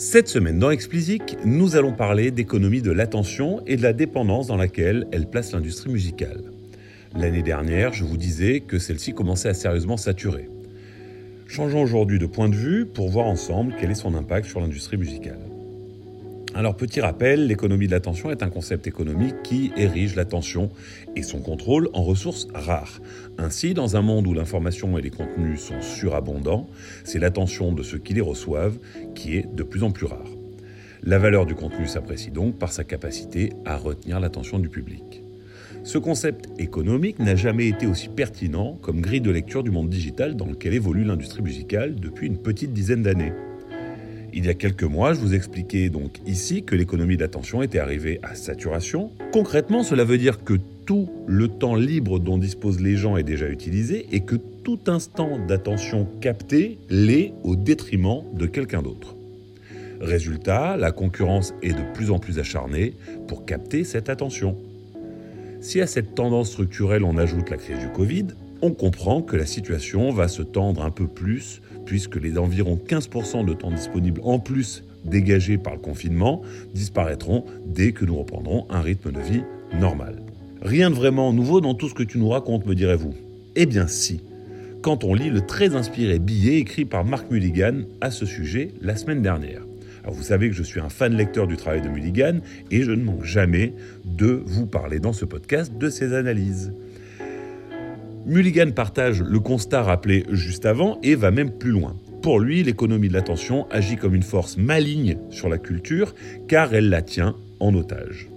Cette semaine dans Explicit, nous allons parler d'économie de l'attention et de la dépendance dans laquelle elle place l'industrie musicale. L'année dernière, je vous disais que celle-ci commençait à sérieusement saturer. Changeons aujourd'hui de point de vue pour voir ensemble quel est son impact sur l'industrie musicale. Alors petit rappel, l'économie de l'attention est un concept économique qui érige l'attention et son contrôle en ressources rares. Ainsi, dans un monde où l'information et les contenus sont surabondants, c'est l'attention de ceux qui les reçoivent qui est de plus en plus rare. La valeur du contenu s'apprécie donc par sa capacité à retenir l'attention du public. Ce concept économique n'a jamais été aussi pertinent comme grille de lecture du monde digital dans lequel évolue l'industrie musicale depuis une petite dizaine d'années. Il y a quelques mois, je vous expliquais donc ici que l'économie d'attention était arrivée à saturation. Concrètement, cela veut dire que tout le temps libre dont disposent les gens est déjà utilisé et que tout instant d'attention capté l'est au détriment de quelqu'un d'autre. Résultat, la concurrence est de plus en plus acharnée pour capter cette attention. Si à cette tendance structurelle on ajoute la crise du Covid, on comprend que la situation va se tendre un peu plus puisque les environ 15% de temps disponible en plus dégagés par le confinement disparaîtront dès que nous reprendrons un rythme de vie normal. Rien de vraiment nouveau dans tout ce que tu nous racontes, me direz-vous? Eh bien si, quand on lit le très inspiré billet écrit par Marc Mulligan à ce sujet la semaine dernière. Vous savez que je suis un fan lecteur du travail de Mulligan et je ne manque jamais de vous parler dans ce podcast de ses analyses. Mulligan partage le constat rappelé juste avant et va même plus loin. Pour lui, l'économie de l'attention agit comme une force maligne sur la culture car elle la tient en otage.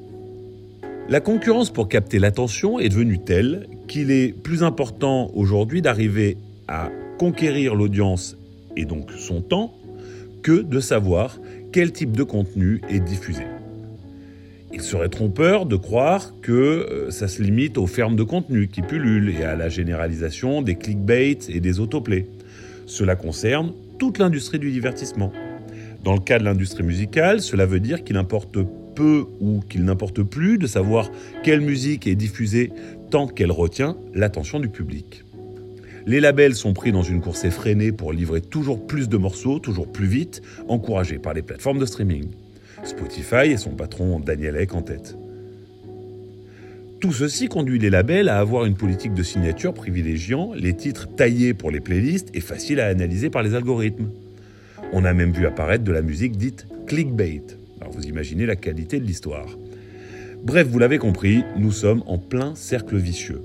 La concurrence pour capter l'attention est devenue telle qu'il est plus important aujourd'hui d'arriver à conquérir l'audience et donc son temps que de savoir quel type de contenu est diffusé. Il serait trompeur de croire que euh, ça se limite aux fermes de contenu qui pullulent et à la généralisation des clickbait et des autoplays. Cela concerne toute l'industrie du divertissement. Dans le cas de l'industrie musicale, cela veut dire qu'il importe peu ou qu'il n'importe plus de savoir quelle musique est diffusée tant qu'elle retient l'attention du public. Les labels sont pris dans une course effrénée pour livrer toujours plus de morceaux, toujours plus vite, encouragés par les plateformes de streaming. Spotify et son patron Daniel Ek en tête. Tout ceci conduit les labels à avoir une politique de signature privilégiant les titres taillés pour les playlists et faciles à analyser par les algorithmes. On a même vu apparaître de la musique dite clickbait. Alors vous imaginez la qualité de l'histoire. Bref, vous l'avez compris, nous sommes en plein cercle vicieux.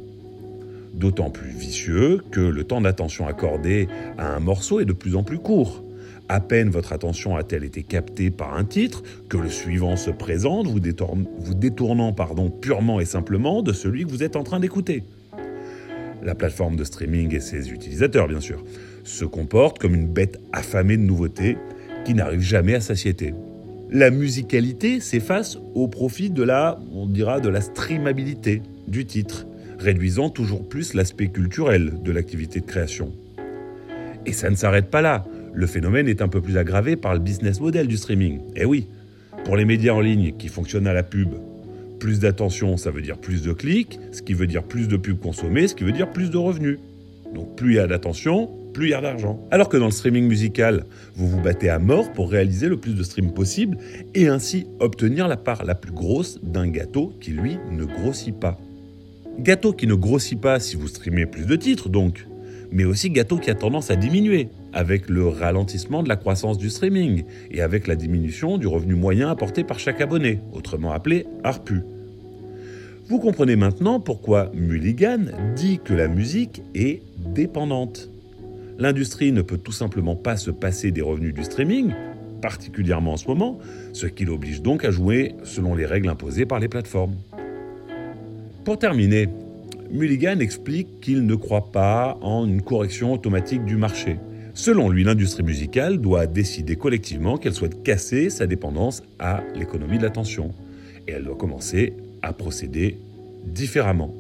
D'autant plus vicieux que le temps d'attention accordé à un morceau est de plus en plus court. À peine votre attention a-t-elle été captée par un titre que le suivant se présente, vous, détournant purement et simplement de celui que vous êtes en train d'écouter. La plateforme de streaming et ses utilisateurs, bien sûr, se comportent comme une bête affamée de nouveautés qui n'arrive jamais à satiété. La musicalité s'efface au profit de la, on dira, de la streamabilité du titre, réduisant toujours plus l'aspect culturel de l'activité de création. Et ça ne s'arrête pas là. Le phénomène est un peu plus aggravé par le business model du streaming. Eh oui, pour les médias en ligne qui fonctionnent à la pub, plus d'attention, ça veut dire plus de clics, ce qui veut dire plus de pubs consommées, ce qui veut dire plus de revenus. Donc plus il y a d'attention, plus il y a d'argent. Alors que dans le streaming musical, vous vous battez à mort pour réaliser le plus de streams possible et ainsi obtenir la part la plus grosse d'un gâteau qui lui ne grossit pas. Gâteau qui ne grossit pas si vous streamez plus de titres donc, mais aussi gâteau qui a tendance à diminuer avec le ralentissement de la croissance du streaming et avec la diminution du revenu moyen apporté par chaque abonné, autrement appelé ARPU. Vous comprenez maintenant pourquoi Mulligan dit que la musique est dépendante. L'industrie ne peut tout simplement pas se passer des revenus du streaming, particulièrement en ce moment, ce qui l'oblige donc à jouer selon les règles imposées par les plateformes. Pour terminer, Mulligan explique qu'il ne croit pas en une correction automatique du marché. Selon lui, l'industrie musicale doit décider collectivement qu'elle souhaite casser sa dépendance à l'économie de l'attention. Et elle doit commencer à procéder différemment.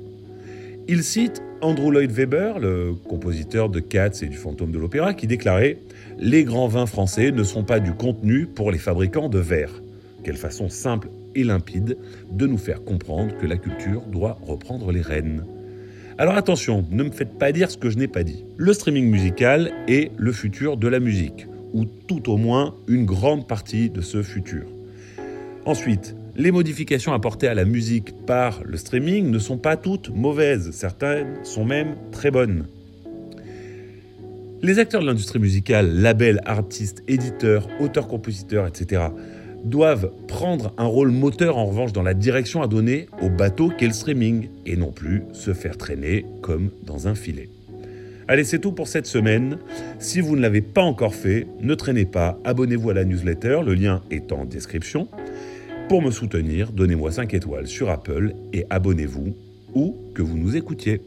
Il cite Andrew Lloyd Webber, le compositeur de Cats et du Fantôme de l'Opéra, qui déclarait Les grands vins français ne sont pas du contenu pour les fabricants de verre. Quelle façon simple et limpide de nous faire comprendre que la culture doit reprendre les rênes. Alors attention, ne me faites pas dire ce que je n'ai pas dit. Le streaming musical est le futur de la musique, ou tout au moins une grande partie de ce futur. Ensuite, les modifications apportées à la musique par le streaming ne sont pas toutes mauvaises, certaines sont même très bonnes. Les acteurs de l'industrie musicale, labels, artistes, éditeurs, auteurs-compositeurs, etc., doivent prendre un rôle moteur en revanche dans la direction à donner au bateau qu'est le streaming, et non plus se faire traîner comme dans un filet. Allez, c'est tout pour cette semaine. Si vous ne l'avez pas encore fait, ne traînez pas, abonnez-vous à la newsletter, le lien est en description. Pour me soutenir, donnez-moi 5 étoiles sur Apple et abonnez-vous où que vous nous écoutiez.